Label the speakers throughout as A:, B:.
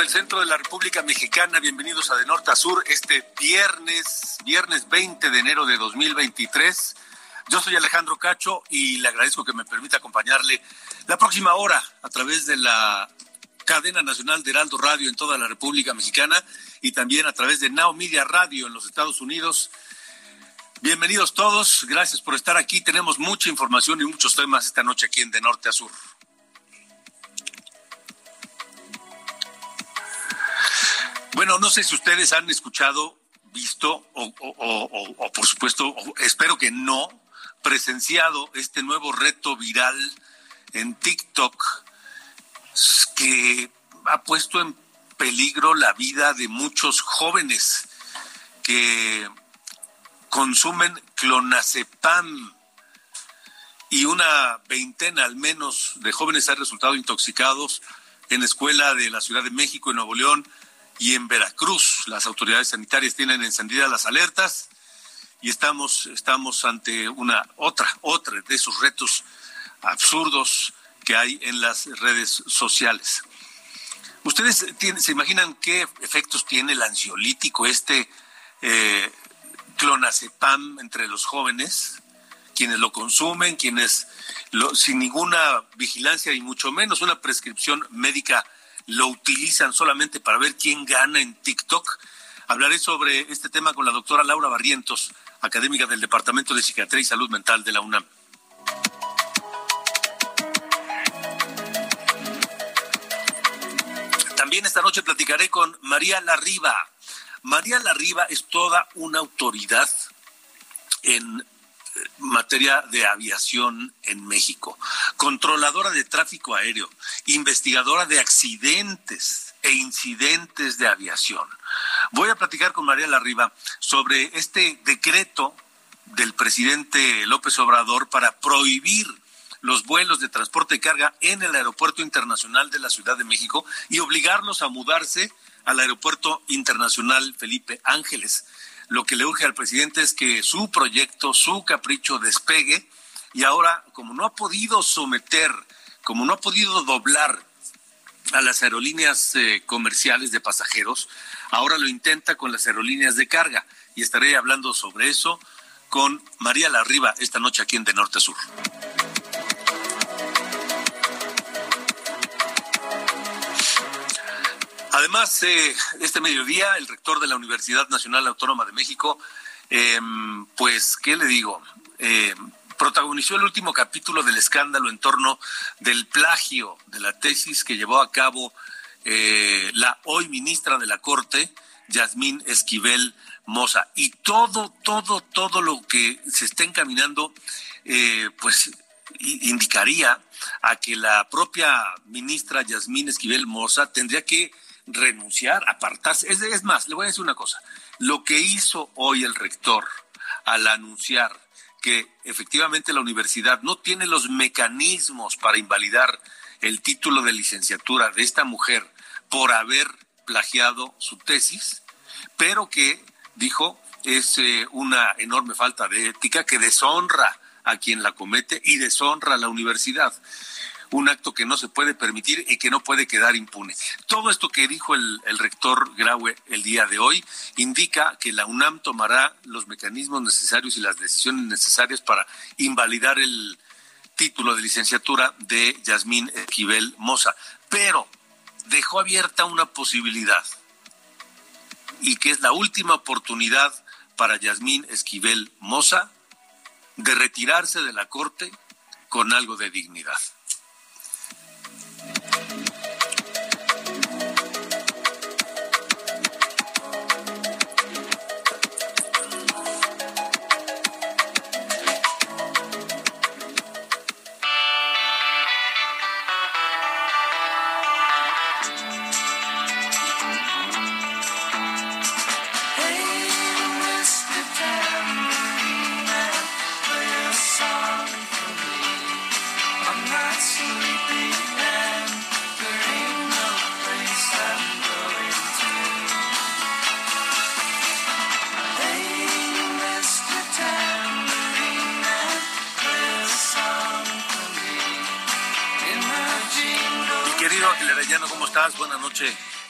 A: Tiempo del centro de la República Mexicana. Bienvenidos a De Norte a Sur este viernes, viernes 20 de enero de 2023. Yo soy Alejandro Cacho y le agradezco que me permita acompañarle la próxima hora a través de la cadena nacional de Heraldo Radio en toda la República Mexicana y también a través de Now Media Radio en los Estados Unidos. Bienvenidos todos, gracias por estar aquí. Tenemos mucha información y muchos temas esta noche aquí en De Norte a Sur. Bueno, no sé si ustedes han escuchado, visto o, o- por supuesto, espero que no, presenciado este nuevo reto viral en TikTok que ha puesto en peligro la vida de muchos jóvenes que consumen clonazepam. Y una veintena al menos de jóvenes han resultado intoxicados en la escuela de la Ciudad de México, en Nuevo León y en Veracruz. Las autoridades sanitarias tienen encendidas las alertas y estamos, estamos ante una otra, otra de esos retos absurdos que hay en las redes sociales. ¿Ustedes tienen- se imaginan qué efectos tiene el ansiolítico, este eh, clonazepam entre los jóvenes? Quienes lo consumen, quienes lo- sin ninguna vigilancia y mucho menos una prescripción médica lo utilizan solamente para ver quién gana en TikTok. Hablaré sobre este tema con la doctora Laura Barrientos, académica del Departamento de Psiquiatría y Salud Mental de la UNAM. También esta noche platicaré con María Larriba. María Larriba es toda una autoridad en materia de aviación en México, controladora de tráfico aéreo, investigadora de accidentes e incidentes de aviación. Voy a platicar con María Larriba sobre este decreto del presidente López Obrador para prohibir los vuelos de transporte de carga en el Aeropuerto Internacional de la Ciudad de México y obligarlos a mudarse al Aeropuerto Internacional Felipe Ángeles. Lo que le urge al presidente es que su proyecto, su capricho despegue y ahora, como no ha podido someter, como no ha podido doblar a las aerolíneas eh, comerciales de pasajeros, ahora lo intenta con las aerolíneas de carga. Y estaré hablando sobre eso con María Larriba esta noche aquí en De Norte a Sur. Además, eh, este mediodía, el rector de la Universidad Nacional Autónoma de México, eh, pues, ¿qué le digo? Eh, protagonizó el último capítulo del escándalo en torno del plagio de la tesis que llevó a cabo eh, la hoy ministra de la Corte, Yasmín Esquivel Moza. Y todo, todo, todo lo que se está encaminando, eh, pues indicaría a que la propia ministra Yasmín Esquivel Moza tendría que renunciar, apartarse. Es, más, le voy a decir una cosa. Lo que hizo hoy el rector al anunciar que efectivamente la universidad no tiene los mecanismos para invalidar el título de licenciatura de esta mujer por haber plagiado su tesis, pero que dijo es eh, una enorme falta de ética que deshonra a quien la comete y deshonra a la universidad. Un acto que no se puede permitir y que no puede quedar impune. Todo esto que dijo el, rector Graue el día de hoy indica que la UNAM tomará los mecanismos necesarios y las decisiones necesarias para invalidar el, título de licenciatura de Yasmín Esquivel Moza, pero dejó abierta una posibilidad y que es la última oportunidad para Yasmín Esquivel Moza de retirarse de la Corte con algo de dignidad.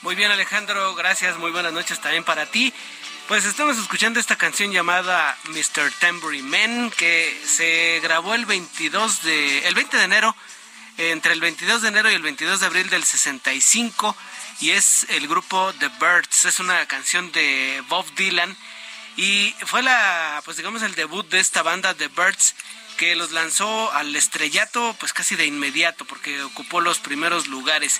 B: Muy bien, Alejandro, gracias, muy buenas noches también para ti. Pues estamos escuchando esta canción llamada Mr. Tambourine Man, que se grabó el 22 de, el 20 de enero, entre el 22 de enero y el 22 de abril del 65, y es el grupo The Birds, es una canción de Bob Dylan, y fue la, pues digamos, el debut de esta banda The Birds, que los lanzó al estrellato pues casi de inmediato porque ocupó los primeros lugares.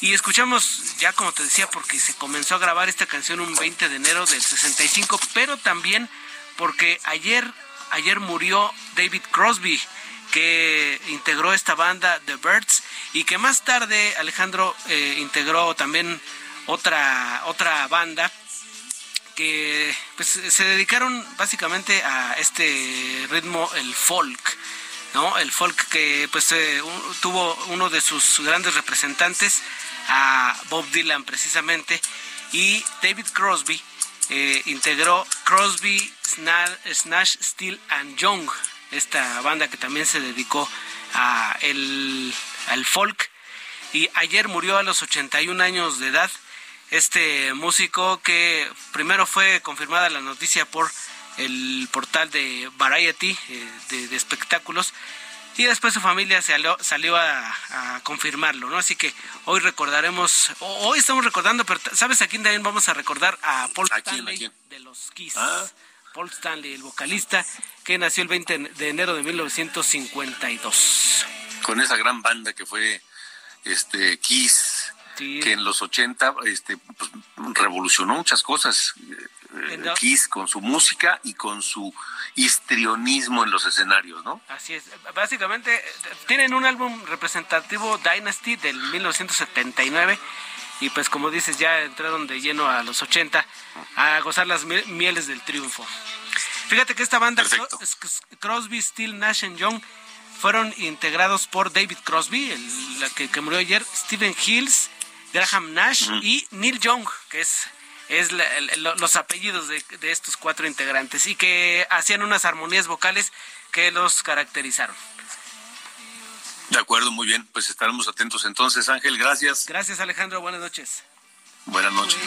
B: Y escuchamos ya como te decía porque se comenzó a grabar esta canción un 20 de enero del 65, pero también porque ayer ayer murió David Crosby que integró esta banda The Birds y que más tarde Alejandro eh, integró también otra otra banda que pues, se dedicaron básicamente a este ritmo el folk no el folk que pues eh, tuvo uno de sus grandes representantes a Bob Dylan precisamente y David Crosby eh, integró Crosby, Snash, Steel and Young, esta banda que también se dedicó a el, al folk. Y ayer murió a los 81 años de edad este músico que primero fue confirmada la noticia por el portal de Variety eh, de, de espectáculos y después su familia salió, salió a, confirmarlo, ¿no? Así que hoy recordaremos, hoy estamos recordando, pero ¿sabes a quién también vamos a recordar? A Paul Stanley de los Kiss. Ah. Paul Stanley, el vocalista, que nació el 20 de enero de 1952.
A: Con esa gran banda que fue este Kiss, que en los 80 este, pues, revolucionó muchas cosas. Kiss con su música y con su histrionismo en los escenarios, ¿no?
B: Así es. Básicamente tienen un álbum representativo Dynasty del 1979 y pues como dices ya entraron de lleno a los 80 a gozar las mieles del triunfo. Fíjate que esta banda Crosby, Steel, Nash Young fueron integrados por David Crosby, el, que, que, murió ayer, Stephen Hills, Graham Nash y Neil Young, que es es los apellidos de, estos cuatro integrantes y que hacían unas armonías vocales que los caracterizaron.
A: De acuerdo, muy bien. Pues estaremos atentos entonces, Ángel. Gracias.
B: Gracias, Alejandro. Buenas noches.
A: Buenas noches.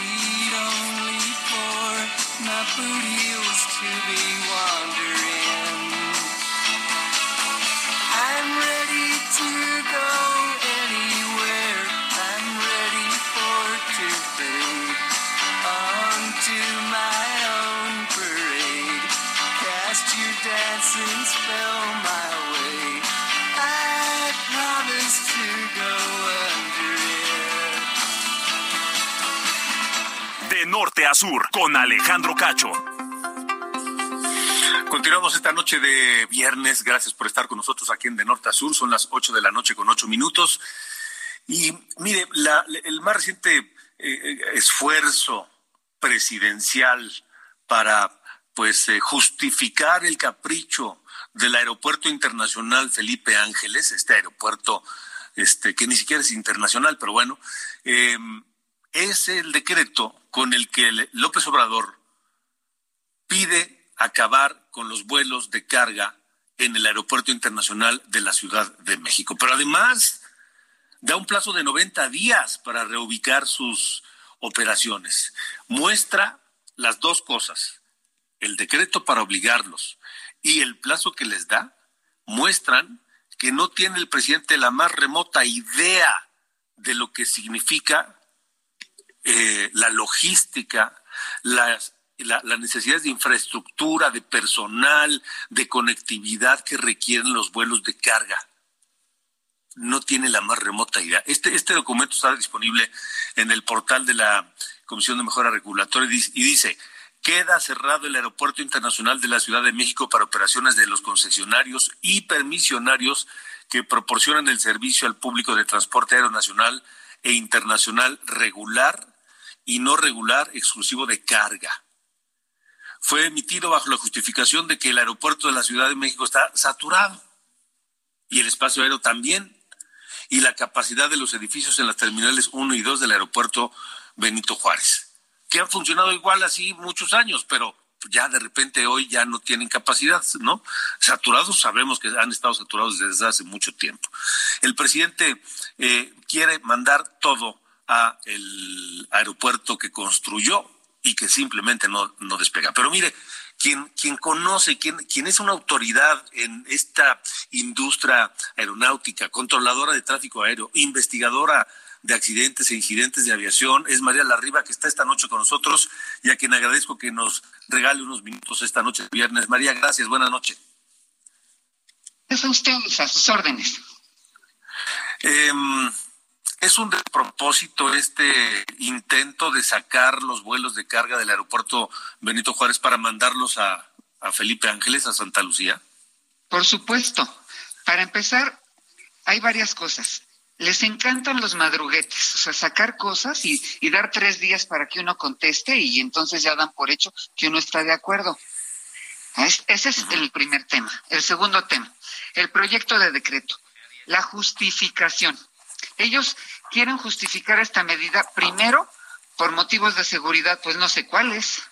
C: Norte con Alejandro Cacho.
A: Continuamos esta noche de viernes. Gracias por estar con nosotros aquí en De Norte a Sur. Son las 8 de la noche con 8 minutos. Y mire, el más reciente eh, eh, esfuerzo presidencial para pues eh, justificar el capricho del aeropuerto internacional Felipe Ángeles, este aeropuerto este que ni siquiera es internacional, pero bueno, em, es el decreto con el que López Obrador pide acabar con los vuelos de carga en el aeropuerto internacional de la Ciudad de México. Pero además da un plazo de 90 días para reubicar sus operaciones. Muestra las dos cosas el decreto para obligarlos y el plazo que les da muestran que no tiene el presidente la más remota idea de lo que significa eh, la logística, las, la, las necesidades de infraestructura, de personal, de conectividad que requieren los vuelos de carga. No tiene la más remota idea. Este, este documento está disponible en el portal de la Comisión de Mejora Regulatoria y dice, queda cerrado el Aeropuerto Internacional de la Ciudad de México para operaciones de los concesionarios y permisionarios que proporcionan el servicio al público de transporte aéreo nacional e internacional regular y no regular exclusivo de carga. Fue emitido bajo la justificación de que el aeropuerto de la Ciudad de México está saturado y el espacio aéreo también y la capacidad de los edificios en las terminales 1 y 2 del aeropuerto Benito Juárez, que han funcionado igual así muchos años, pero ya de repente hoy ya no tienen capacidad, ¿no? Saturados, sabemos que han estado saturados desde hace mucho tiempo. El presidente eh, quiere mandar todo a el aeropuerto que construyó y que simplemente no, no despega. Pero mire, quien, quien conoce, quien, quien es una autoridad en esta industria aeronáutica, controladora de tráfico aéreo, investigadora de accidentes e incidentes de aviación, es María Larriba, que está esta noche con nosotros y a quien agradezco que nos regale unos minutos esta noche de viernes. María, gracias, buenas noches.
D: Es a ustedes, a sus órdenes.
A: Eh, ¿Es un despropósito este intento de sacar los vuelos de carga del aeropuerto Benito Juárez para mandarlos a, Felipe Ángeles, a Santa Lucía?
D: Por supuesto. Para empezar, hay varias cosas. Les encantan los madruguetes, o sea, sacar cosas y, y dar tres días para que uno conteste y entonces ya dan por hecho que uno está de acuerdo. ese es el primer tema. El segundo tema, el proyecto de decreto, la justificación. Ellos quieren justificar esta medida primero por motivos de seguridad, pues no sé cuáles.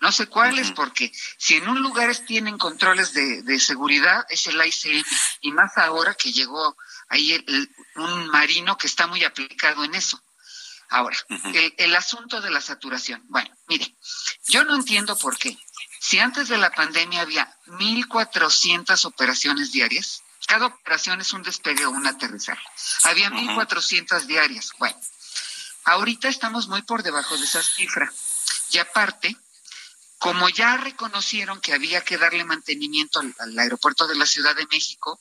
D: No sé cuáles, porque si en un lugar tienen controles de, seguridad, es el ICM, y más ahora que llegó ahí un marino que está muy aplicado en eso. Ahora, el, el, asunto de la saturación. Bueno, mire, yo no entiendo por qué. Si antes de la pandemia había 1.400 operaciones diarias, cada operación es un despegue o un aterrizaje. Había 1.400 diarias. Bueno, ahorita estamos muy por debajo de esa cifra. Y aparte, como ya reconocieron que había que darle mantenimiento al, aeropuerto de la Ciudad de México,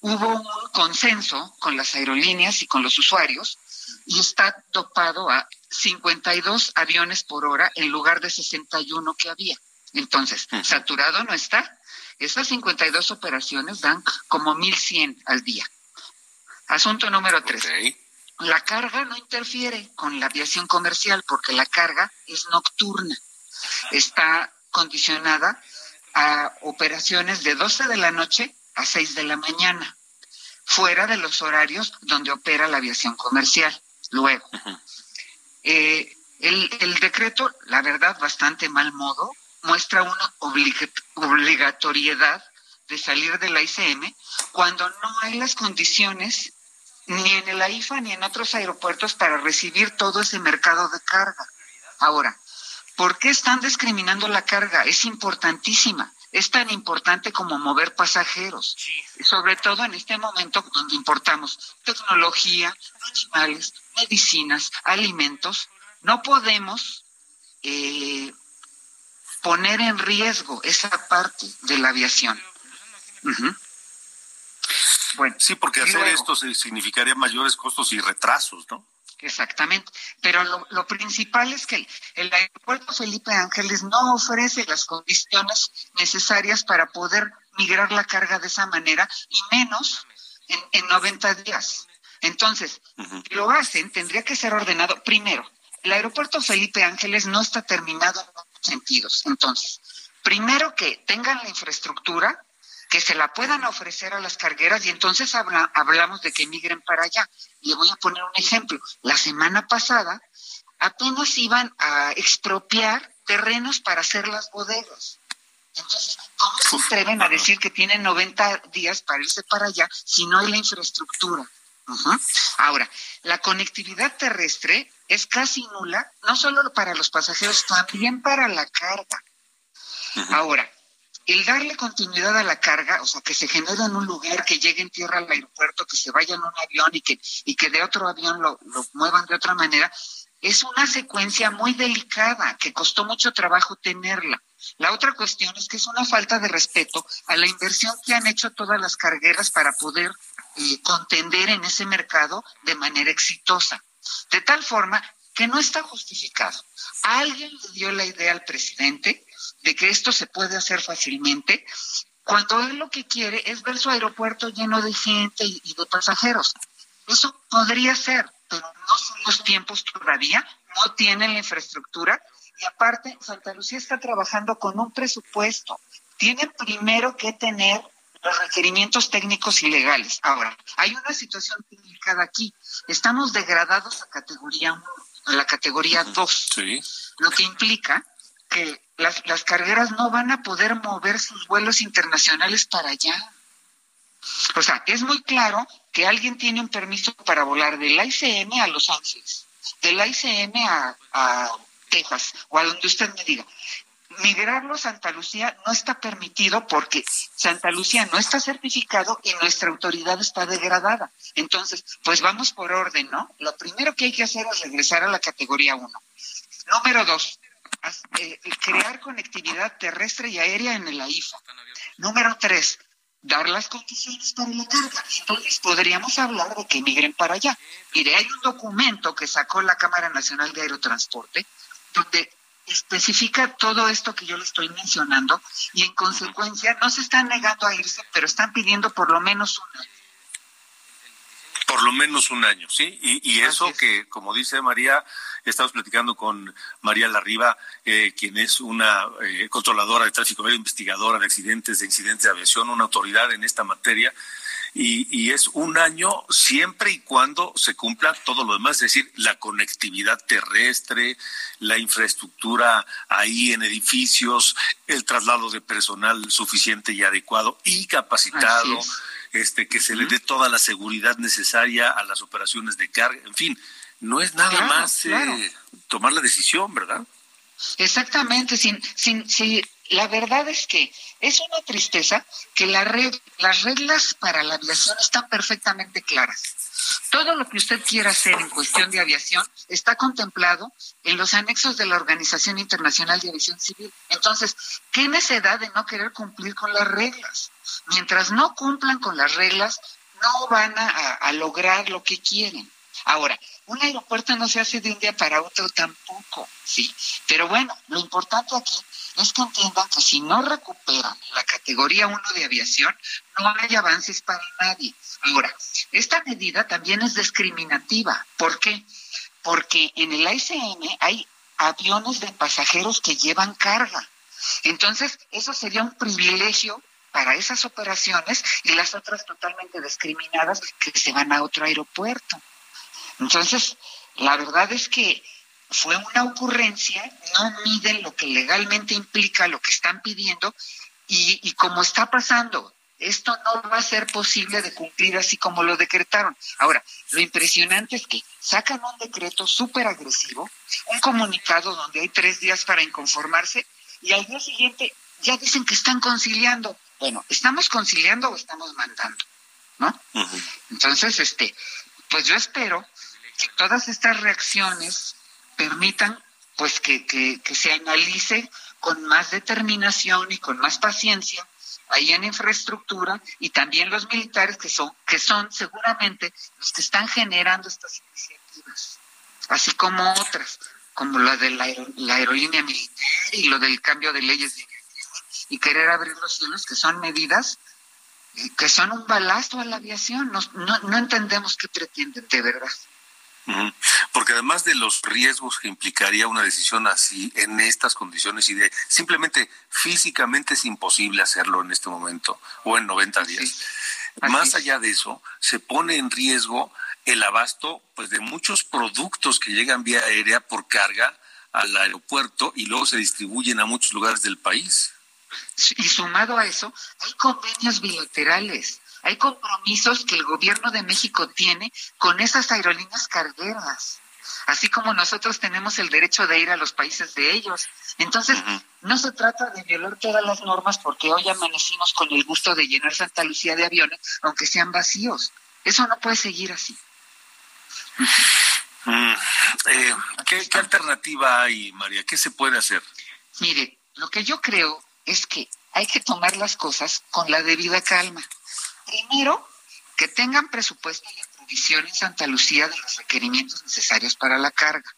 D: hubo un consenso con las aerolíneas y con los usuarios y está topado a 52 aviones por hora en lugar de 61 que había. Entonces, saturado no está, esas 52 operaciones dan como 1.100 al día. Asunto número tres. La carga no interfiere con la aviación comercial porque la carga es nocturna. Está condicionada a operaciones de 12 de la noche a 6 de la mañana, fuera de los horarios donde opera la aviación comercial. Luego, eh, el, el decreto, la verdad, bastante mal modo, muestra una obligatoriedad de salir de la ICM cuando no hay las condiciones ni en el AIFA ni en otros aeropuertos para recibir todo ese mercado de carga. Ahora, ¿por qué están discriminando la carga? Es importantísima. Es tan importante como mover pasajeros, sobre todo en este momento donde importamos tecnología, animales, medicinas, alimentos. No podemos eh, poner en riesgo esa parte de la aviación.
A: Bueno, sí, porque hacer esto significaría mayores costos y retrasos, ¿no?
D: Exactamente. Pero lo, principal es que el, aeropuerto Felipe Ángeles no ofrece las condiciones necesarias para poder migrar la carga de esa manera y menos en, en 90 días. Entonces, si lo hacen, tendría que ser ordenado primero. El aeropuerto Felipe Ángeles no está terminado sentidos. Entonces, primero que tengan la infraestructura, que se la puedan ofrecer a las cargueras y entonces hablamos de que migren para allá. Le voy a poner un ejemplo. La semana pasada apenas iban a expropiar terrenos para hacer las bodegas. Entonces, ¿cómo se atreven a decir que tienen 90 días para irse para allá si no hay la infraestructura? Ahora, la conectividad terrestre es casi nula, no solo para los pasajeros, también para la carga. Ahora, el darle continuidad a la carga, o sea, que se genere en un lugar, que llegue en tierra al aeropuerto, que se vaya en un avión y que, y que de otro avión lo, lo muevan de otra manera, es una secuencia muy delicada, que costó mucho trabajo tenerla. La otra cuestión es que es una falta de respeto a la inversión que han hecho todas las cargueras para poder eh, contender en ese mercado de manera exitosa. De tal forma que no está justificado. Alguien le dio la idea al presidente de que esto se puede hacer fácilmente, cuando él lo que quiere es ver su aeropuerto lleno de gente y, de pasajeros. Eso podría ser, pero no son los tiempos todavía, no tienen la infraestructura y aparte Santa Lucía está trabajando con un presupuesto. Tienen primero que tener los requerimientos técnicos y legales. Ahora, hay una situación delicada aquí. Estamos degradados a categoría 1, a la categoría 2, sí. lo que implica que las, las cargueras no van a poder mover sus vuelos internacionales para allá. O sea, es muy claro que alguien tiene un permiso para volar del ICM a Los Ángeles, del ICM a, a Texas o a donde usted me diga. Migrarlo a Santa Lucía no está permitido porque Santa Lucía no está certificado y nuestra autoridad está degradada. Entonces, pues vamos por orden, ¿no? Lo primero que hay que hacer es regresar a la categoría 1. Número dos, eh, crear conectividad terrestre y aérea en el AIFA. Número tres, dar las condiciones para la carga. Entonces podríamos hablar de que migren para allá. Mire, hay un documento que sacó la Cámara Nacional de Aerotransporte donde especifica todo esto que yo le estoy mencionando y en consecuencia no se están negando a irse, pero están pidiendo por lo menos un año.
A: Por lo menos un año, sí. Y, eso que, como dice María, estamos platicando con María Larriba, eh, quien es una eh, controladora de tráfico aéreo, investigadora de accidentes, de incidentes de aviación, una autoridad en esta materia. Y, y, es un año siempre y cuando se cumpla todo lo demás, es decir, la conectividad terrestre, la infraestructura ahí en edificios, el traslado de personal suficiente y adecuado y capacitado este, que se le dé toda la seguridad necesaria a las operaciones de carga, en fin, no es nada más eh, tomar la decisión, ¿verdad?
D: Exactamente, sin, sin, sin, la verdad es que es una tristeza que la las reglas para la aviación están perfectamente claras. Todo lo que usted quiera hacer en cuestión de aviación está contemplado en los anexos de la Organización Internacional de Aviación Civil. Entonces, ¿qué necesidad de no querer cumplir con las reglas? Mientras no cumplan con las reglas, no van a, lograr lo que quieren. Ahora, un aeropuerto no se hace de un día para otro tampoco, ¿sí? Pero bueno, lo importante aquí es que entiendan que si no recuperan la categoría 1 de aviación, no hay avances para nadie. Ahora, esta medida también es discriminativa. ¿Por qué? Porque en el ICM hay aviones de pasajeros que llevan carga. Entonces, eso sería un privilegio para esas operaciones y las otras totalmente discriminadas que se van a otro aeropuerto. Entonces, la verdad es que fue una ocurrencia, no miden lo que legalmente implica lo que están pidiendo y, y como está pasando, esto no va a ser posible de cumplir así como lo decretaron. Ahora, lo impresionante es que sacan un decreto súper agresivo, un comunicado donde hay tres días para inconformarse y al día siguiente ya dicen que están conciliando. Bueno, ¿estamos conciliando o estamos mandando? ¿No? Entonces, este, pues yo espero que todas estas reacciones permitan pues que, que, que se analice con más determinación y con más paciencia ahí en infraestructura y también los militares que son que son seguramente los que están generando estas iniciativas así como otras como la de la, aerolínea militar y lo del cambio de leyes de y querer abrir los cielos, que son medidas eh, que son un balasto a la aviación. No, no, entendemos qué pretenden, de verdad.
A: Porque además de los riesgos que implicaría una decisión así en estas condiciones y de simplemente físicamente es imposible hacerlo en este momento o en 90 días. Más allá de eso, se pone en riesgo el abasto pues de muchos productos que llegan vía aérea por carga al aeropuerto y luego se distribuyen a muchos lugares del país.
D: Y sumado a eso, hay convenios bilaterales, hay compromisos que el gobierno de México tiene con esas aerolíneas cargueras. Así como nosotros tenemos el derecho de ir a los países de ellos. Entonces, no se trata de violar todas las normas porque hoy amanecimos con el gusto de llenar Santa Lucía de aviones, aunque sean vacíos. Eso no puede seguir así.
A: Mm, eh, ¿qué, ¿Qué alternativa hay, María? ¿Qué se puede hacer?
D: Mire, lo que yo creo es que hay que tomar las cosas con la debida calma. Primero, que tengan presupuesto y aprovisión en Santa Lucía de los requerimientos necesarios para la carga,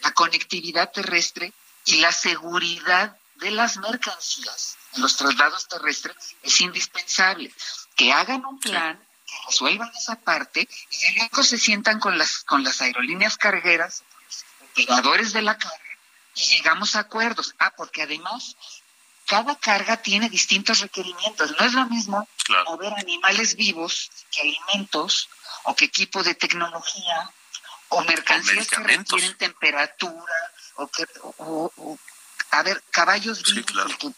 D: la conectividad terrestre y la seguridad de las mercancías en los traslados terrestres es indispensable. Que hagan un plan, que resuelvan esa parte y luego se sientan con las, con las aerolíneas cargueras, operadores de la carga, y llegamos a acuerdos. Ah, porque además cada carga tiene distintos requerimientos. No es lo mismo mover animales vivos que alimentos o que equipo de tecnología o mercancías que requieren temperatura o que a ver caballos vivos que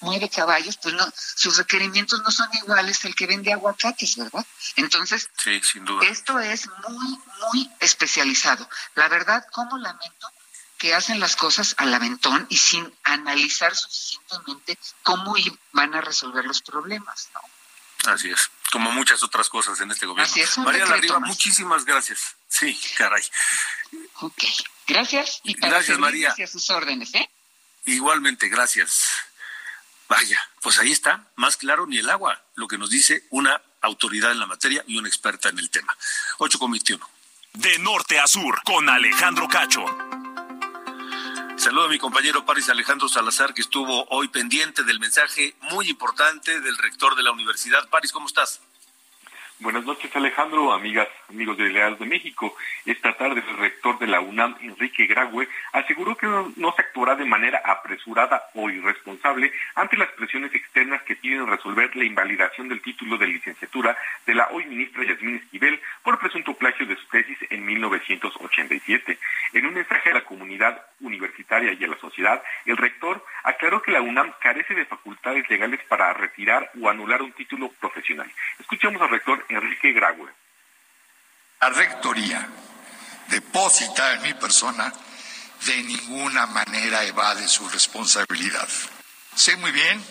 D: mueve caballos pues no sus requerimientos no son iguales al que vende aguacates verdad entonces esto es muy muy especializado. La verdad como lamento que hacen las cosas al aventón y sin analizar suficientemente cómo van a resolver los problemas, ¿no?
A: Así es, como muchas otras cosas en este gobierno. Así es, María Larriba, muchísimas gracias. Sí, caray.
D: Ok, gracias. Y para gracias, María. a sus órdenes, ¿eh?
A: Igualmente, gracias. Vaya, pues ahí está, más claro ni el agua, lo que nos dice una autoridad en la materia y una experta en el tema. 8 con 21.
C: De norte a sur, con Alejandro Cacho.
A: Saludo a mi compañero Paris Alejandro Salazar, que estuvo hoy pendiente del mensaje muy importante del rector de la universidad. Paris, ¿cómo estás?
E: Buenas noches, Alejandro, amigas, amigos de Leal de México. Esta tarde el rector de la UNAM, Enrique Graue, aseguró que no, se actuará de manera apresurada o irresponsable ante las presiones externas que piden resolver la invalidación del título de licenciatura de la hoy ministra Yasmín Esquivel por presunto plagio de su tesis en 1987. En un mensaje a la comunidad universitaria y a la sociedad, el rector aclaró que la UNAM carece de facultades legales para retirar o anular un título profesional. Escuchemos al rector Enrique Graue.
F: La rectoría deposita en mi persona de ninguna manera evade su responsabilidad. Sé muy bien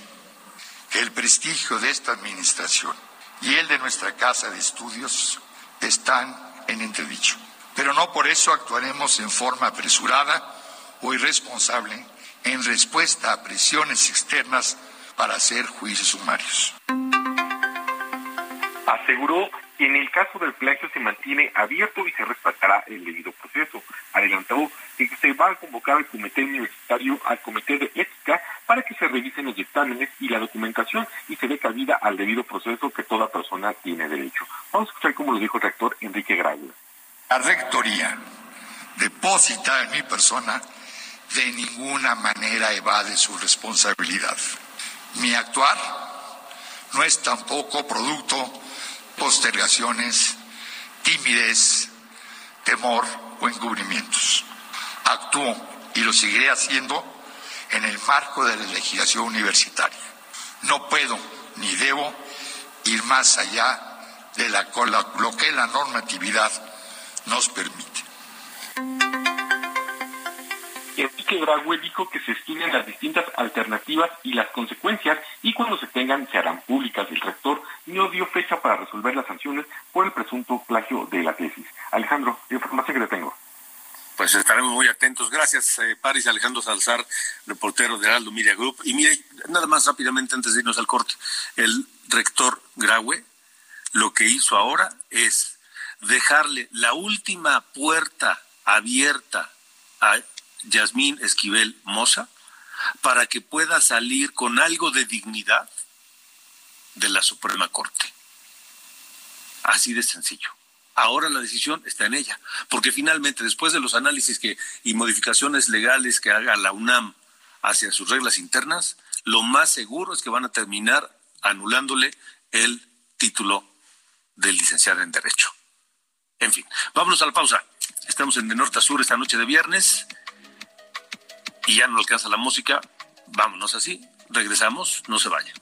F: que el prestigio de esta administración y el de nuestra casa de estudios están en entredicho. Pero no por eso actuaremos en forma apresurada o irresponsable en respuesta a presiones externas para hacer juicios sumarios
E: aseguró que en el caso del plagio se mantiene abierto y se respetará el debido proceso. Adelantó que se va a convocar al comité universitario, al comité de ética, para que se revisen los dictámenes y la documentación y se dé cabida al debido proceso que toda persona tiene derecho. Vamos a escuchar cómo lo dijo el rector Enrique Graula.
F: La rectoría deposita en mi persona de ninguna manera evade su responsabilidad. Mi actuar no es tampoco producto postergaciones, timidez, temor o encubrimientos. Actúo y lo seguiré haciendo en el marco de la legislación universitaria. No puedo ni debo ir más allá de lo que la normatividad nos permite.
E: Enrique Graue dijo que se estudian las distintas alternativas y las consecuencias y cuando se tengan se harán públicas. El rector no dio fecha para resolver las sanciones por el presunto plagio de la tesis. Alejandro, información que le tengo.
A: Pues estaremos muy atentos. Gracias, eh, Paris Alejandro Salzar, reportero de Aldo Media Group. Y mire, nada más rápidamente antes de irnos al corte, el rector Graue lo que hizo ahora es dejarle la última puerta abierta a Yasmín Esquivel Moza para que pueda salir con algo de dignidad de la Suprema Corte. Así de sencillo. Ahora la decisión está en ella, porque finalmente después de los análisis que, y modificaciones legales que haga la UNAM hacia sus reglas internas, lo más seguro es que van a terminar anulándole el título de licenciada en Derecho. En fin, vámonos a la pausa. Estamos en De Norte a Sur esta noche de viernes y ya no alcanza la música. Vámonos así. Regresamos, no se vaya.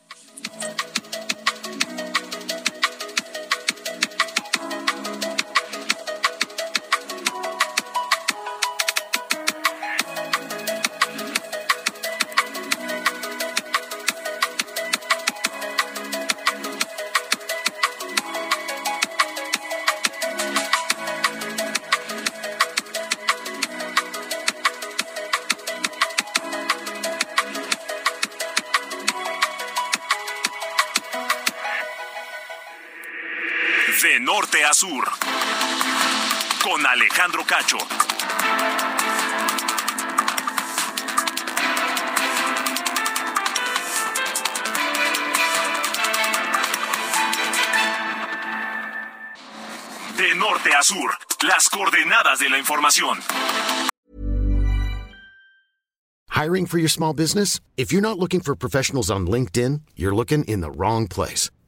C: Sur. Con Alejandro Cacho. De norte a sur. Las coordenadas de la información.
G: Hiring for your small business? If you're not looking for professionals on LinkedIn, you're looking in the wrong place.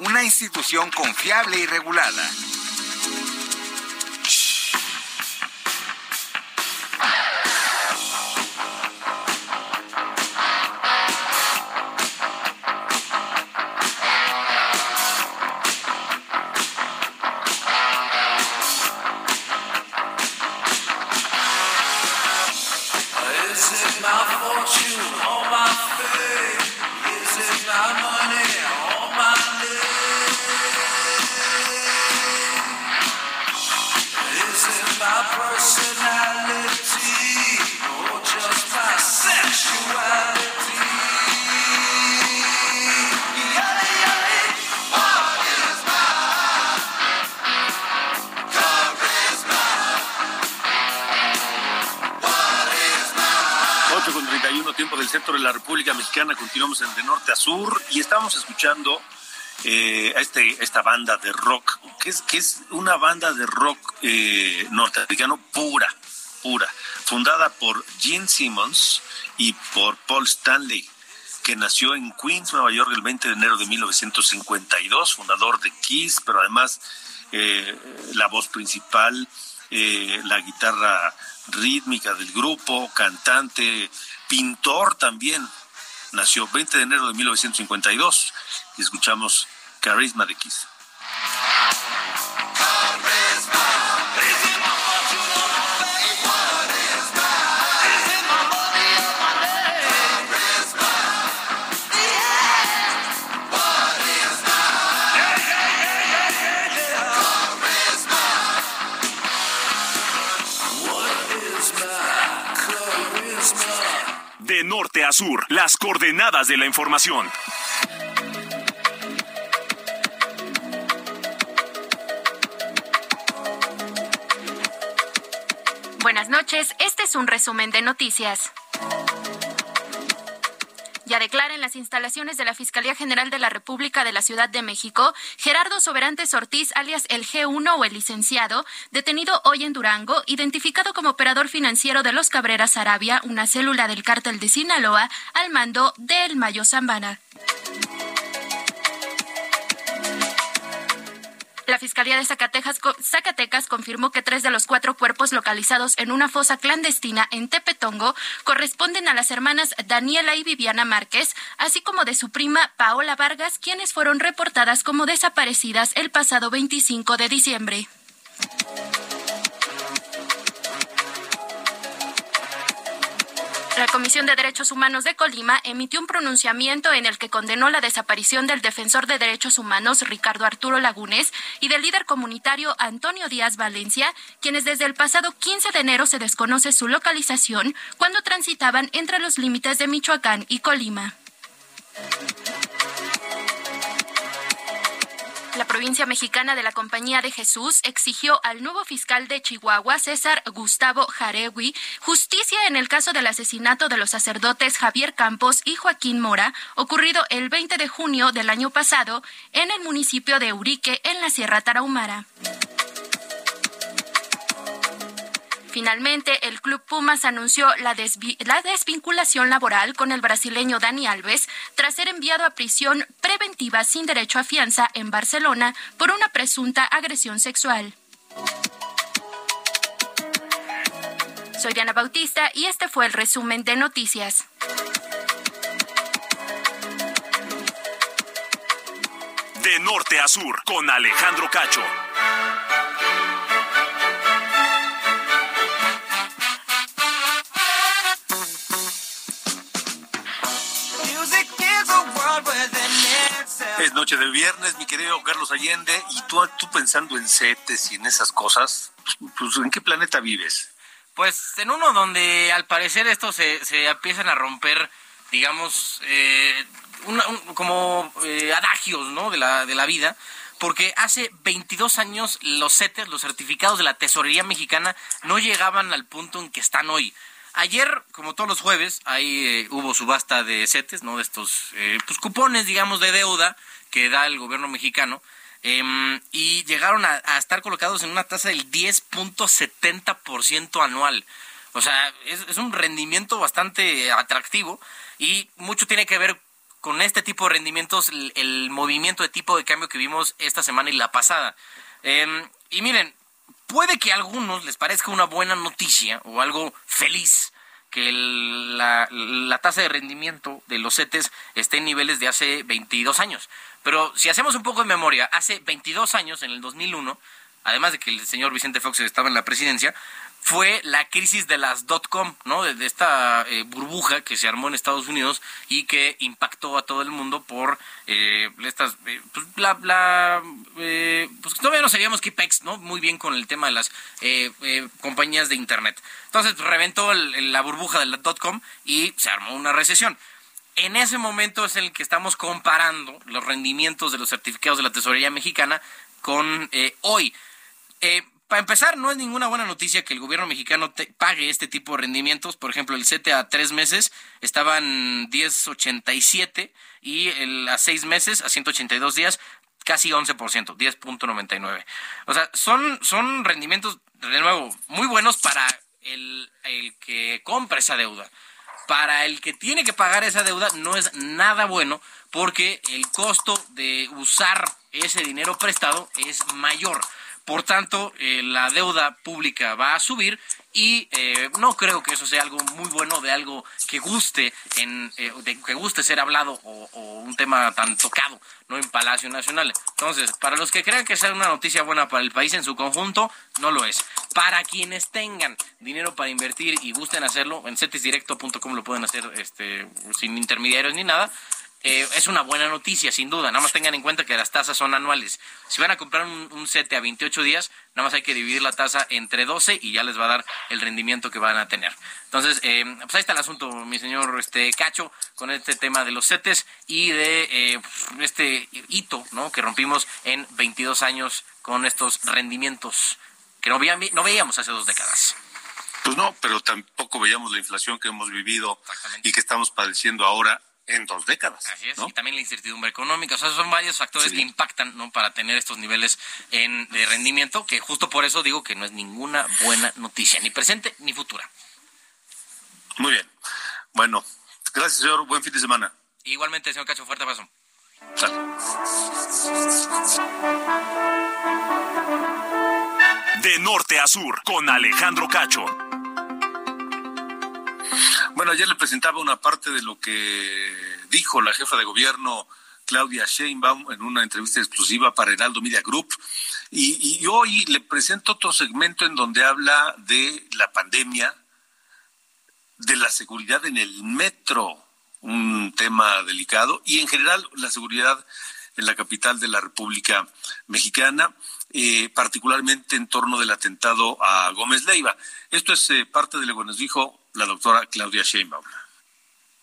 H: una institución confiable y regulada.
A: La República Mexicana, continuamos en de norte a sur y estamos escuchando eh, a este, esta banda de rock, que es, que es una banda de rock eh, norteamericano pura, pura, fundada por Gene Simmons y por Paul Stanley, que nació en Queens, Nueva York, el 20 de enero de 1952, fundador de Kiss, pero además eh, la voz principal, eh, la guitarra rítmica del grupo, cantante, pintor también. Nació 20 de enero de 1952 y escuchamos Carisma de Kiss.
C: Sur, las coordenadas de la información.
I: Buenas noches, este es un resumen de noticias. Ya declara en las instalaciones de la Fiscalía General de la República de la Ciudad de México, Gerardo Soberantes Ortiz, alias el G1 o el licenciado, detenido hoy en Durango, identificado como operador financiero de los Cabreras Arabia, una célula del cártel de Sinaloa, al mando del Mayo Zambana. La Fiscalía de Zacatecas, Zacatecas, confirmó que tres de los cuatro cuerpos localizados en una fosa clandestina en Tepetongo corresponden a las hermanas Daniela y Viviana Márquez, así como de su prima Paola Vargas, quienes fueron reportadas como desaparecidas el pasado 25 de diciembre. La Comisión de Derechos Humanos de Colima emitió un pronunciamiento en el que condenó la desaparición del defensor de derechos humanos Ricardo Arturo Lagunes y del líder comunitario Antonio Díaz Valencia, quienes desde el pasado 15 de enero se desconoce su localización cuando transitaban entre los límites de Michoacán y Colima. La provincia mexicana de la Compañía de Jesús exigió al nuevo fiscal de Chihuahua, César Gustavo Jaregui, justicia en el caso del asesinato de los sacerdotes Javier Campos y Joaquín Mora, ocurrido el 20 de junio del año pasado en el municipio de Urique, en la Sierra Tarahumara. Finalmente, el Club Pumas anunció la, desvinculación laboral con el brasileño Dani Alves tras ser enviado a prisión preventiva sin derecho a fianza en Barcelona por una presunta agresión sexual. Soy Diana Bautista y este fue el resumen de noticias.
C: De norte a sur, con Alejandro Cacho.
A: Es noche de viernes, mi querido Carlos Allende, y tú, tú pensando en CETES y en esas cosas, pues, pues, ¿en qué planeta vives?
J: Pues en uno donde al parecer estos se, se empiezan a romper, digamos, eh, como eh, adagios ¿no? de, la, de la vida, porque hace 22 años los CETES, los certificados de la Tesorería Mexicana, no llegaban al punto en que están hoy. Ayer, como todos los jueves, ahí eh, hubo subasta de CETES, ¿no? De estos eh, pues, cupones, digamos, de deuda que da el gobierno mexicano. Em, y llegaron a, estar colocados en una tasa del 10.70% anual. O sea, es, un rendimiento bastante atractivo y mucho tiene que ver con este tipo de rendimientos, el, movimiento de tipo de cambio que vimos esta semana y la pasada. Em, y miren, puede que a algunos les parezca una buena noticia o algo feliz que la, tasa de rendimiento de los CETES esté en niveles de hace 22 años. Pero si hacemos un poco de memoria, hace 22 años, en el 2001, además de que el señor Vicente Fox estaba en la presidencia, fue la crisis de las dot-com, ¿no? De, esta eh, burbuja que se armó en Estados Unidos y que impactó a todo el mundo por eh, estas, eh, pues, la, pues todavía no sabíamos que pex, ¿no? Muy bien con el tema de las compañías de Internet. Entonces reventó la burbuja de la dot-com y se armó una recesión. En ese momento es el que estamos comparando los rendimientos de los certificados de la tesorería mexicana con hoy. Eh, para empezar, no es ninguna buena noticia que el gobierno mexicano pague este tipo de rendimientos. Por ejemplo, el CETE a tres meses estaban 10.87 y el a seis meses, a 182 días, casi 11%, 10.99. O sea, son, son rendimientos, de nuevo, muy buenos para el, el que compra esa deuda. Para el que tiene que pagar esa deuda no es nada bueno porque el costo de usar ese dinero prestado es mayor. Por tanto, eh, la deuda pública va a subir y eh, no creo que eso sea algo muy bueno de algo que guste en eh, que guste ser hablado o, un tema tan tocado no en Palacio Nacional. Entonces para los que crean que sea una noticia buena para el país en su conjunto no lo es. Para quienes tengan dinero para invertir y gusten hacerlo en cetisdirecto.com lo pueden hacer este sin intermediarios ni nada eh, es una buena noticia, sin duda. Nada más tengan en cuenta que las tasas son anuales. Si van a comprar un, un a 28 días, nada más hay que dividir la tasa entre 12 y ya les va a dar el rendimiento que van a tener. Entonces, eh, pues ahí está el asunto, mi señor este Cacho, con este tema de los CETES y de eh, este hito ¿no? que rompimos en 22 años con estos rendimientos que no, no veíamos hace dos décadas.
A: Pues no, pero tampoco veíamos la inflación que hemos vivido y que estamos padeciendo ahora en dos décadas.
J: Así es, y también la incertidumbre económica. O sea, son varios factores que impactan ¿no? para tener estos niveles en, de rendimiento, que justo por eso digo que no es ninguna buena noticia, ni presente ni futura.
A: Muy bien. Bueno, gracias, señor. Buen fin de semana.
J: Igualmente, señor Cacho, fuerte abrazo.
C: De norte a sur, con Alejandro Cacho.
A: Bueno, ayer le presentaba una parte de lo que dijo la jefa de gobierno Claudia Sheinbaum en una entrevista exclusiva para Heraldo Media Group. Y, hoy le presento otro segmento en donde habla de la pandemia, de la seguridad en el metro, un tema delicado, y en general la seguridad en la capital de la República Mexicana, eh, particularmente en torno del atentado a Gómez Leiva. Esto es eh, parte de lo que nos dijo la doctora Claudia Sheinbaum.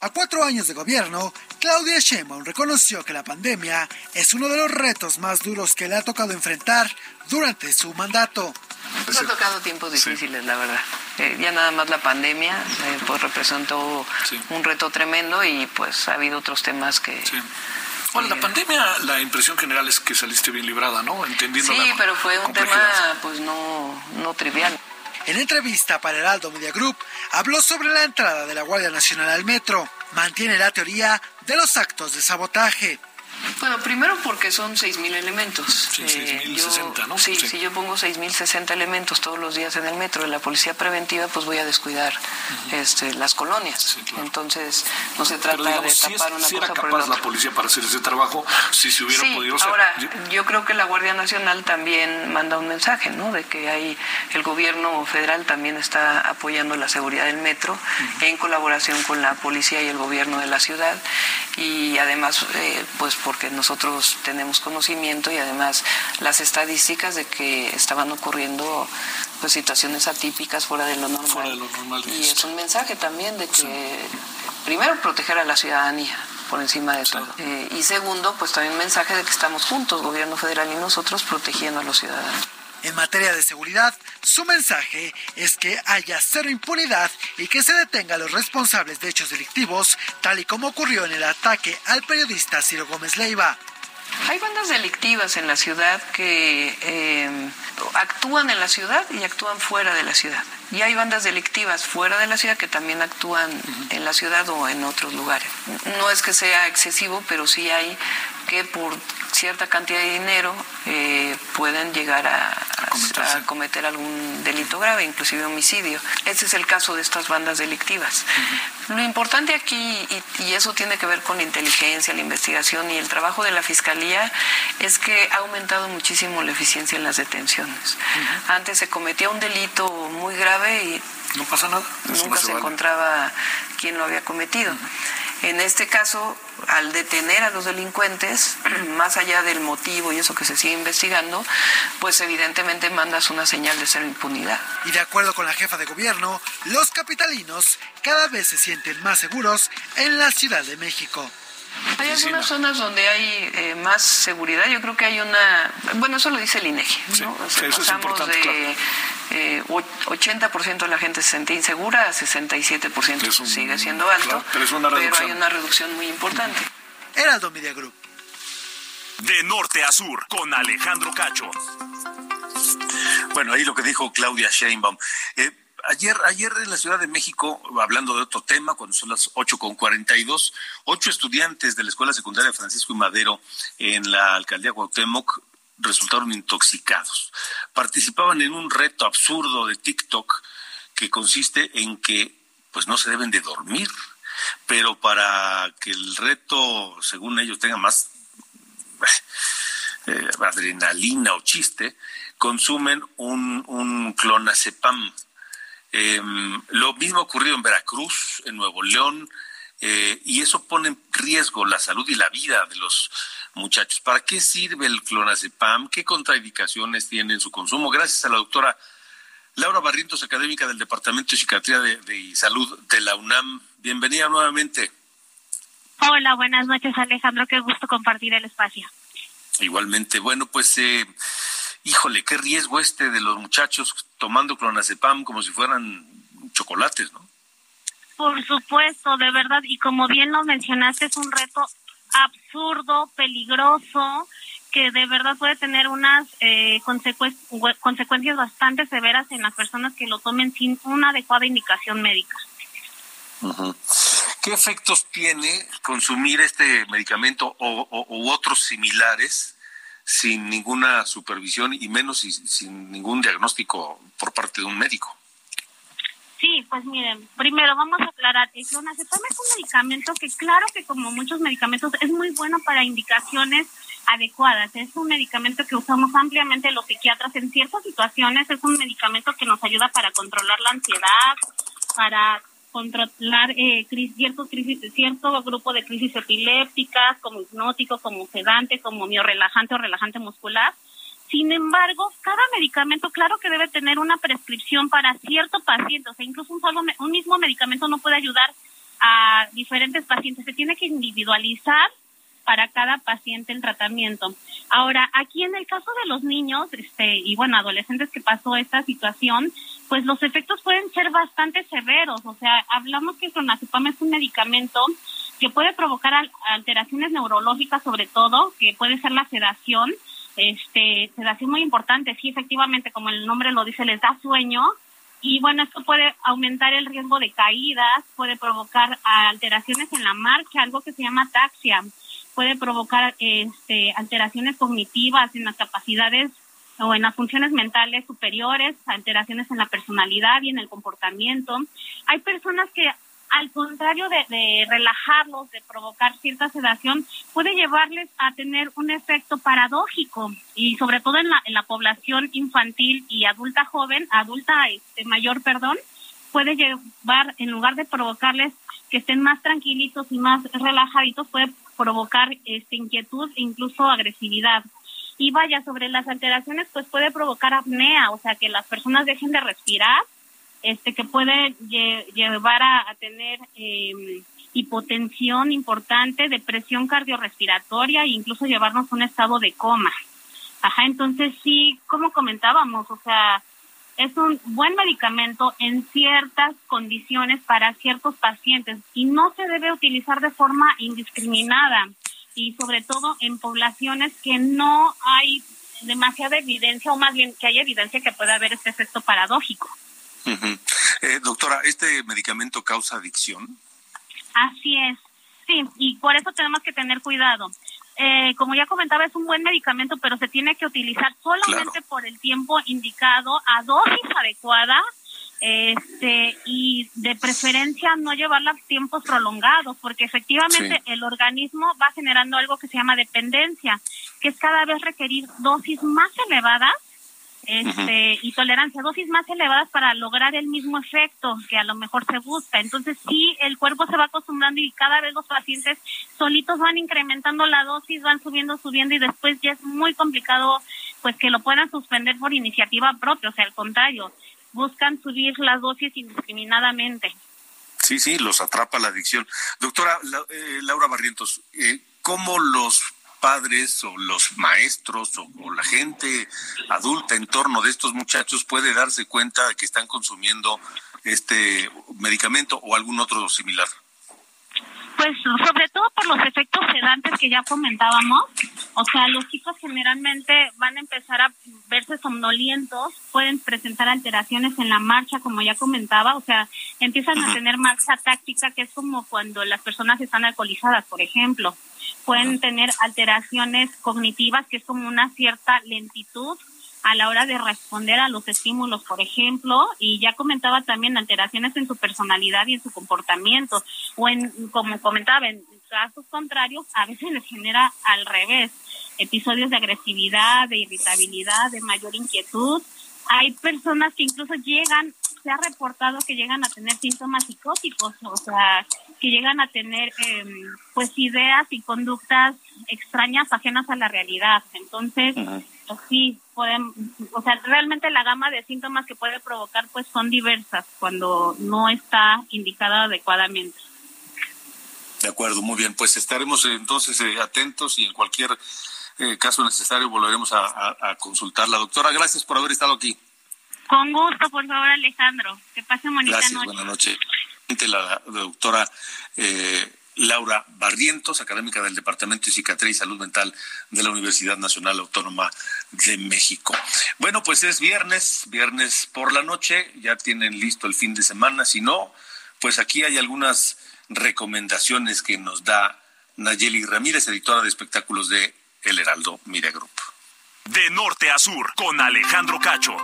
K: A cuatro años de gobierno, Claudia Sheinbaum reconoció que la pandemia es uno de los retos más duros que le ha tocado enfrentar durante su mandato.
L: Nos ha tocado tiempos difíciles, la verdad. Eh, ya nada más la pandemia eh, pues representó un reto tremendo y pues ha habido otros temas que...
M: Bueno, la pandemia, la impresión general es que saliste bien librada, ¿no? Entendiendo
L: Sí, pero fue un tema pues no, no trivial.
K: En entrevista para Heraldo Media Group, habló sobre la entrada de la Guardia Nacional al metro. Mantiene la teoría de los actos de sabotaje.
L: Bueno, primero porque son 6.000 elementos.
M: Sí, 6.060, ¿no?
L: Sí, si yo pongo 6.060 elementos todos los días en el metro de la policía preventiva, pues voy a descuidar este, las colonias. Entonces, no se trata de tapar una
M: si
L: cosa
M: era
L: por
M: capaz
L: el
M: la
L: otro.
M: policía para hacer ese trabajo, si se hubiera
L: Sí,
M: podido hacer.
L: ahora, yo creo que la Guardia Nacional también manda un mensaje, ¿no? De que hay, el gobierno federal también está apoyando la seguridad del metro en colaboración con la policía y el gobierno de la ciudad. Y además, eh, pues porque nosotros tenemos conocimiento y además las estadísticas de que estaban ocurriendo pues situaciones atípicas fuera de lo normal.
M: Fuera de lo normal,
L: y es un mensaje también de que primero proteger a la ciudadanía por encima de todo. Eh, y segundo, pues también un mensaje de que estamos juntos, gobierno federal y nosotros, protegiendo a los ciudadanos.
K: En materia de seguridad, su mensaje es que haya cero impunidad y que se detenga a los responsables de hechos delictivos, tal y como ocurrió en el ataque al periodista Ciro Gómez Leiva.
L: Hay bandas delictivas en la ciudad que eh, actúan en la ciudad y actúan fuera de la ciudad. Y hay bandas delictivas fuera de la ciudad que también actúan en la ciudad o en otros lugares. No es que sea excesivo, pero sí hay que por cierta cantidad de dinero eh, pueden llegar a, a- a cometer algún delito grave, inclusive homicidio. Ese es el caso de estas bandas delictivas. Lo importante aquí, y, y eso tiene que ver con la inteligencia, la investigación y el trabajo de la Fiscalía, es que ha aumentado muchísimo la eficiencia en las detenciones. Antes se cometía un delito muy grave y
M: no pasa nada. Eso
L: nunca
M: no se
L: se,
M: vale.
L: encontraba quién lo había cometido. En este caso, al detener a los delincuentes, más allá del motivo y eso que se sigue investigando, pues evidentemente mandas una señal de cero impunidad.
K: Y de acuerdo con la jefa de gobierno, los capitalinos cada vez se sienten más seguros en la Ciudad de México.
L: Hay algunas zonas donde hay eh, más seguridad. Yo creo que hay una. Bueno, eso lo dice el INEGI. ¿no? O sea,
M: sí, eso es importante,
L: de
M: claro.
L: Eh, o- 80% de la gente se siente insegura a 67%.
M: Es un-
L: Sigue siendo alto,
M: claro, pero es una reducción.
L: hay una reducción muy importante.
K: Heraldo Media Group.
C: De norte a sur, con Alejandro Cacho.
A: Bueno, ahí lo que dijo Claudia Sheinbaum. Eh, ayer, ayer en la Ciudad de México, hablando de otro tema, cuando son las 8.42, ocho estudiantes de la Escuela Secundaria Francisco y Madero en la Alcaldía Cuauhtémoc resultaron intoxicados. Participaban en un reto absurdo de TikTok que consiste en que pues no se deben de dormir, pero para que el reto, según ellos, tenga más eh, adrenalina o chiste, consumen un, un clonazepam. Eh, lo mismo ha ocurrido en Veracruz, en Nuevo León, eh, y eso pone en riesgo la salud y la vida de los muchachos. ¿Para qué sirve el clonazepam? ¿Qué contraindicaciones tiene en su consumo? Gracias a la doctora Laura Barrientos, académica del Departamento de Psiquiatría de, de Salud de la UNAM. Bienvenida nuevamente.
N: Hola, buenas noches Alejandro, qué gusto compartir el espacio.
A: Igualmente, bueno, pues, eh, híjole, qué riesgo este de los muchachos tomando clonazepam como si fueran chocolates, ¿no?
N: Por supuesto, de verdad, y como bien lo mencionaste, es un reto absurdo, peligroso, que de verdad puede tener unas eh, consecuencias bastante severas en las personas que lo tomen sin una adecuada indicación médica.
A: ¿Qué efectos tiene consumir este medicamento o, otros similares sin ninguna supervisión y menos si- sin ningún diagnóstico por parte de un médico?
N: Sí, pues miren, primero vamos a aclarar, el clonazepam es un medicamento que claro que como muchos medicamentos es muy bueno para indicaciones adecuadas. Es un medicamento que usamos ampliamente los psiquiatras en ciertas situaciones. Es un medicamento que nos ayuda para controlar la ansiedad, para controlar eh, ciertos crisis, cierto grupo de crisis epilépticas, como hipnótico, como sedante, como miorrelajante o relajante muscular. Sin embargo, cada medicamento, claro que debe tener una prescripción para cierto paciente, o sea, incluso un solo, un mismo medicamento no puede ayudar a diferentes pacientes. Se tiene que individualizar para cada paciente el tratamiento. Ahora, aquí en el caso de los niños, este, y bueno, adolescentes que pasó esta situación, pues los efectos pueden ser bastante severos. O sea, hablamos que el clonazepam es un medicamento que puede provocar alteraciones neurológicas, sobre todo, que puede ser la sedación, este, sedación muy importante. Sí, efectivamente, como el nombre lo dice, les da sueño. Y bueno, esto puede aumentar el riesgo de caídas, puede provocar alteraciones en la marcha, algo que se llama ataxia puede provocar este, alteraciones cognitivas en las capacidades o en las funciones mentales superiores, alteraciones en la personalidad y en el comportamiento. Hay personas que al contrario de, relajarlos, de provocar cierta sedación, puede llevarles a tener un efecto paradójico y sobre todo en la, en la población infantil y adulta joven, adulta este, mayor, perdón, puede llevar, en lugar de provocarles que estén más tranquilitos y más relajaditos, puede provocar este, inquietud e incluso agresividad. Y vaya, sobre las alteraciones, pues puede provocar apnea, o sea, que las personas dejen de respirar, este, que puede llevar a, tener em, hipotensión importante, depresión cardiorrespiratoria e incluso llevarnos a un estado de coma. Ajá, entonces sí, como comentábamos, o sea, es un buen medicamento en ciertas condiciones para ciertos pacientes y no se debe utilizar de forma indiscriminada y sobre todo en poblaciones que no hay demasiada evidencia o más bien que hay evidencia que pueda haber este efecto paradójico.
A: Eh, doctora, ¿este medicamento causa adicción?
N: Así es, sí, y por eso tenemos que tener cuidado. Eh, como ya comentaba, es un buen medicamento, pero se tiene que utilizar solamente por el tiempo indicado, a dosis adecuada, este, y de preferencia no llevarla a tiempos prolongados, porque efectivamente el organismo va generando algo que se llama dependencia, que es cada vez requerir dosis más elevadas este, y tolerancia, dosis más elevadas para lograr el mismo efecto que a lo mejor se busca. Entonces sí, el cuerpo se va acostumbrando y cada vez los pacientes solitos van incrementando la dosis, van subiendo, subiendo y después ya es muy complicado pues que lo puedan suspender por iniciativa propia, o sea, al contrario, buscan subir las dosis indiscriminadamente.
A: Sí, sí, los atrapa la adicción. Doctora eh, Laura Barrientos, eh, ¿cómo los padres o los maestros o, la gente adulta en torno de estos muchachos puede darse cuenta de que están consumiendo este medicamento o algún otro similar?
N: Pues sobre todo por los efectos sedantes que ya comentábamos, o sea, los chicos generalmente van a empezar a verse somnolientos, pueden presentar alteraciones en la marcha, como ya comentaba, o sea, empiezan a tener marcha táctica, que es como cuando las personas están alcoholizadas, por ejemplo pueden tener alteraciones cognitivas, que es como una cierta lentitud a la hora de responder a los estímulos, por ejemplo, y ya comentaba también alteraciones en su personalidad y en su comportamiento, o en, como comentaba, en casos contrarios, a veces les genera al revés, episodios de agresividad, de irritabilidad, de mayor inquietud. Hay personas que incluso llegan, se ha reportado que llegan a tener síntomas psicóticos, o sea, que llegan a tener eh, pues ideas y conductas extrañas ajenas a la realidad. Entonces, pues sí, pueden, o sea, realmente la gama de síntomas que puede provocar pues son diversas cuando no está indicada adecuadamente.
A: De acuerdo, muy bien. Pues estaremos entonces eh, atentos y en cualquier eh, caso necesario volveremos a, a, consultarla. Doctora, gracias por haber estado aquí.
N: Con gusto, por favor, Alejandro. Que pase bonita
A: gracias,
N: noche.
A: Buenas noches la, doctora eh, Laura Barrientos, académica del Departamento de Psiquiatría y Salud Mental de la Universidad Nacional Autónoma de México. Bueno, pues es viernes, viernes por la noche, ya tienen listo el fin de semana, si no, pues aquí hay algunas recomendaciones que nos da Nayeli Ramírez, editora de espectáculos de El Heraldo Media Group.
C: De norte a sur, con Alejandro Cacho.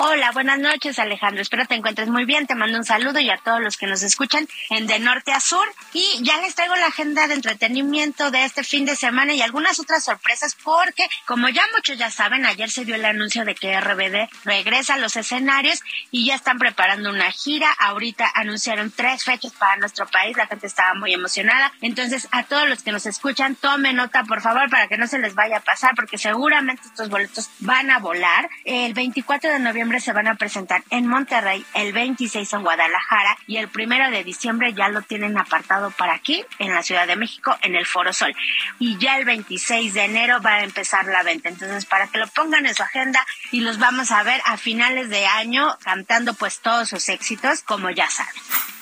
O: Hola, buenas noches Alejandro, espero te encuentres muy bien, te mando un saludo y a todos los que nos escuchan en De Norte a Sur. Y ya les traigo la agenda de entretenimiento de este fin de semana y algunas otras sorpresas porque como ya muchos ya saben, ayer se dio el anuncio de que RBD regresa a los escenarios y ya están preparando una gira, ahorita anunciaron tres fechas para nuestro país, la gente estaba muy emocionada, entonces a todos los que nos escuchan, tomen nota por favor para que no se les vaya a pasar porque seguramente estos boletos van a volar. El 24 de noviembre se van a presentar en Monterrey, el 26 en Guadalajara y el primero de diciembre ya lo tienen apartado para aquí, en la Ciudad de México, en el Foro Sol. Y ya el 26 de enero va a empezar la venta. Entonces, para que lo pongan en su agenda y los vamos a ver a finales de año cantando pues todos sus éxitos, como ya saben.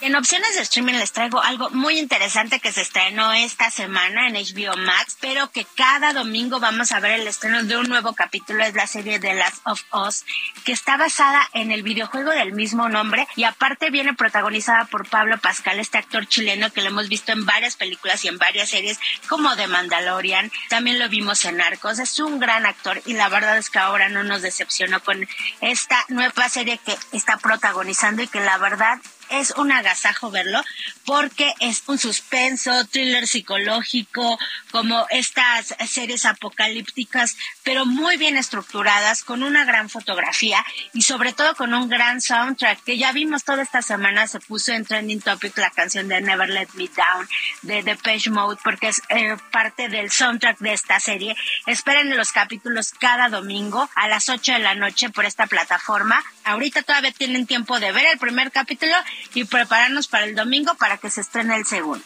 O: En opciones de streaming les traigo algo muy interesante que se estrenó esta semana en HBO Max, pero que cada domingo vamos a ver el estreno de un nuevo capítulo. Es la serie The Last of Us, que está basada en el videojuego del mismo nombre y aparte viene protagonizada por Pablo Pascal, este actor chileno que lo hemos visto en varias películas y en varias series como The Mandalorian. También lo vimos en Arcos. Es un gran actor y la verdad es que ahora no nos decepcionó con esta nueva serie que está protagonizando y que la verdad es un agasajo verlo porque es un suspenso, thriller psicológico, como estas series apocalípticas, pero muy bien estructuradas, con una gran fotografía y sobre todo con un gran soundtrack que ya vimos toda esta semana, se puso en Trending Topic la canción de Never Let Me Down de Depeche Mode porque es eh, parte del soundtrack de esta serie. Esperen los capítulos cada domingo a las 8 de la noche por esta plataforma. Ahorita todavía tienen tiempo de ver el primer capítulo y prepararnos para el domingo para que se estrene el segundo.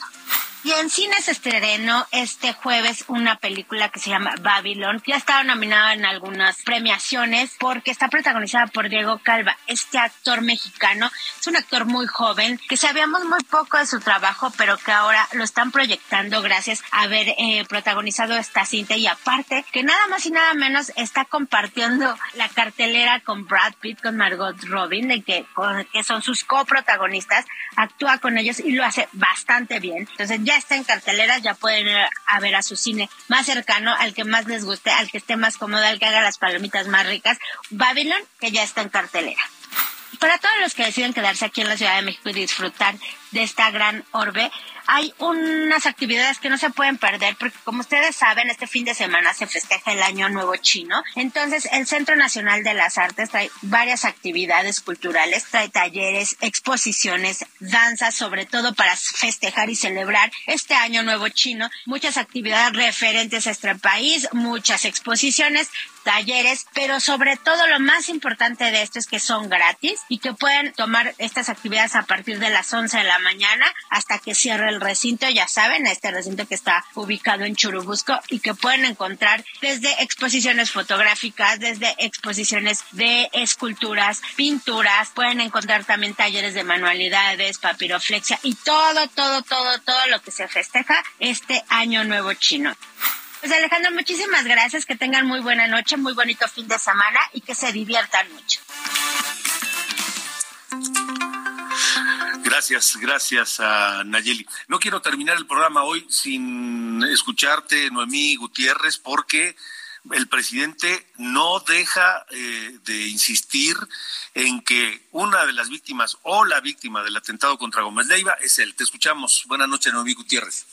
O: Y en cines estrenó este jueves una película que se llama Babylon. Ya estaba nominada en algunas premiaciones porque está protagonizada por Diego Calva, este actor mexicano. Es un actor muy joven que sabíamos muy poco de su trabajo, pero que ahora lo están proyectando gracias a haber eh, protagonizado esta cinta y aparte que nada más y nada menos está compartiendo la cartelera con Brad Pitt, con Margot Robin, de que, que son sus coprotagonistas. Actúa con ellos y lo hace bastante bien. Entonces ya está en cartelera, ya pueden ir a ver a su cine más cercano, al que más les guste, al que esté más cómodo, al que haga las palomitas más ricas. Babylon, que ya está en cartelera. Para todos los que deciden quedarse aquí en la Ciudad de México y disfrutar de esta gran orbe, hay unas actividades que no se pueden perder porque como ustedes saben, este fin de semana se festeja el Año Nuevo Chino. Entonces, el Centro Nacional de las Artes trae varias actividades culturales, trae talleres, exposiciones, danzas, sobre todo para festejar y celebrar este Año Nuevo Chino. Muchas actividades referentes a este país, muchas exposiciones, talleres, pero sobre todo lo más importante de esto es que son gratis y que pueden tomar estas actividades a partir de las 11 de la mañana hasta que cierre el recinto, ya saben, este recinto que está ubicado en Churubusco y que pueden encontrar desde exposiciones fotográficas, desde exposiciones de esculturas, pinturas, pueden encontrar también talleres de manualidades, papiroflexia y todo, todo, todo, todo lo que se festeja este año nuevo chino. Pues Alejandro, muchísimas gracias, que tengan muy buena noche, muy bonito fin de semana y que se diviertan mucho.
A: Gracias, gracias a Nayeli. No quiero terminar el programa hoy sin escucharte, Noemí Gutiérrez, porque el presidente no deja eh, de insistir en que una de las víctimas o la víctima del atentado contra Gómez Leiva es él. Te escuchamos. Buenas noches, Noemí Gutiérrez.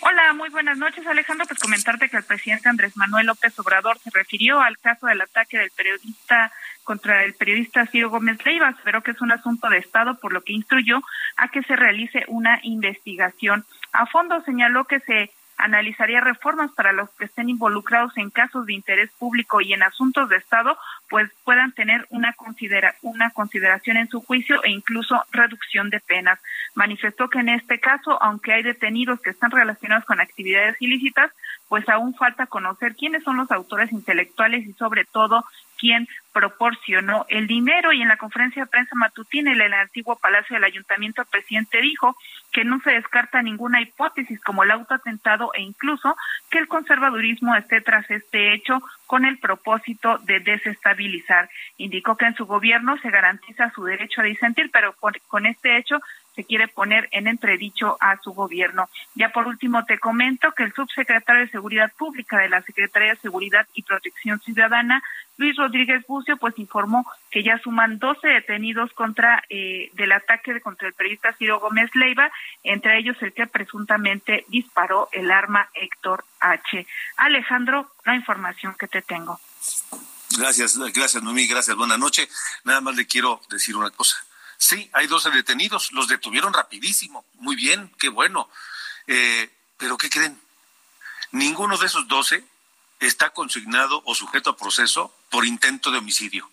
P: Hola, muy buenas noches, Alejandro. Pues comentarte que el presidente Andrés Manuel López Obrador se refirió al caso del ataque del periodista contra el periodista Ciro Gómez Leiva, pero que es un asunto de Estado, por lo que instruyó a que se realice una investigación. A fondo señaló que se analizaría reformas para los que estén involucrados en casos de interés público y en asuntos de Estado, pues puedan tener una, considera una consideración en su juicio e incluso reducción de penas. Manifestó que en este caso, aunque hay detenidos que están relacionados con actividades ilícitas, pues aún falta conocer quiénes son los autores intelectuales y sobre todo quién proporcionó el dinero y en la conferencia de prensa matutina en el antiguo Palacio del Ayuntamiento el presidente dijo que no se descarta ninguna hipótesis como el autoatentado e incluso que el conservadurismo esté tras este hecho con el propósito de desestabilizar. Indicó que en su gobierno se garantiza su derecho a disentir, pero con este hecho se quiere poner en entredicho a su gobierno. Ya por último te comento que el subsecretario de Seguridad Pública de la Secretaría de Seguridad y Protección Ciudadana, Luis Rodríguez Bucio, pues informó que ya suman 12 detenidos contra eh, del ataque contra el periodista Ciro Gómez Leiva, entre ellos el que presuntamente disparó el arma Héctor H. Alejandro, la información que te tengo.
A: Gracias, gracias Noemí, gracias, buena noche. Nada más le quiero decir una cosa Sí, hay 12 detenidos, los detuvieron rapidísimo, muy bien, qué bueno. Eh, pero ¿qué creen? Ninguno de esos 12 está consignado o sujeto a proceso por intento de homicidio.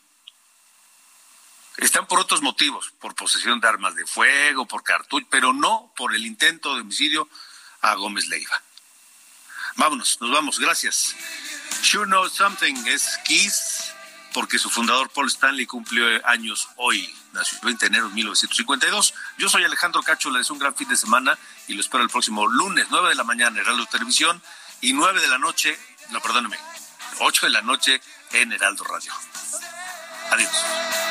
A: Están por otros motivos, por posesión de armas de fuego, por cartucho, pero no por el intento de homicidio a Gómez Leiva. Vámonos, nos vamos, gracias. Sure Know Something es Kiss, porque su fundador Paul Stanley cumplió años hoy, nació el 20 de enero de 1952. Yo soy Alejandro Cacho, les un gran fin de semana y lo espero el próximo lunes, 9 de la mañana, en Heraldo Televisión, y 9 de la noche, no, perdóneme, 8 de la noche en Heraldo Radio. Adiós.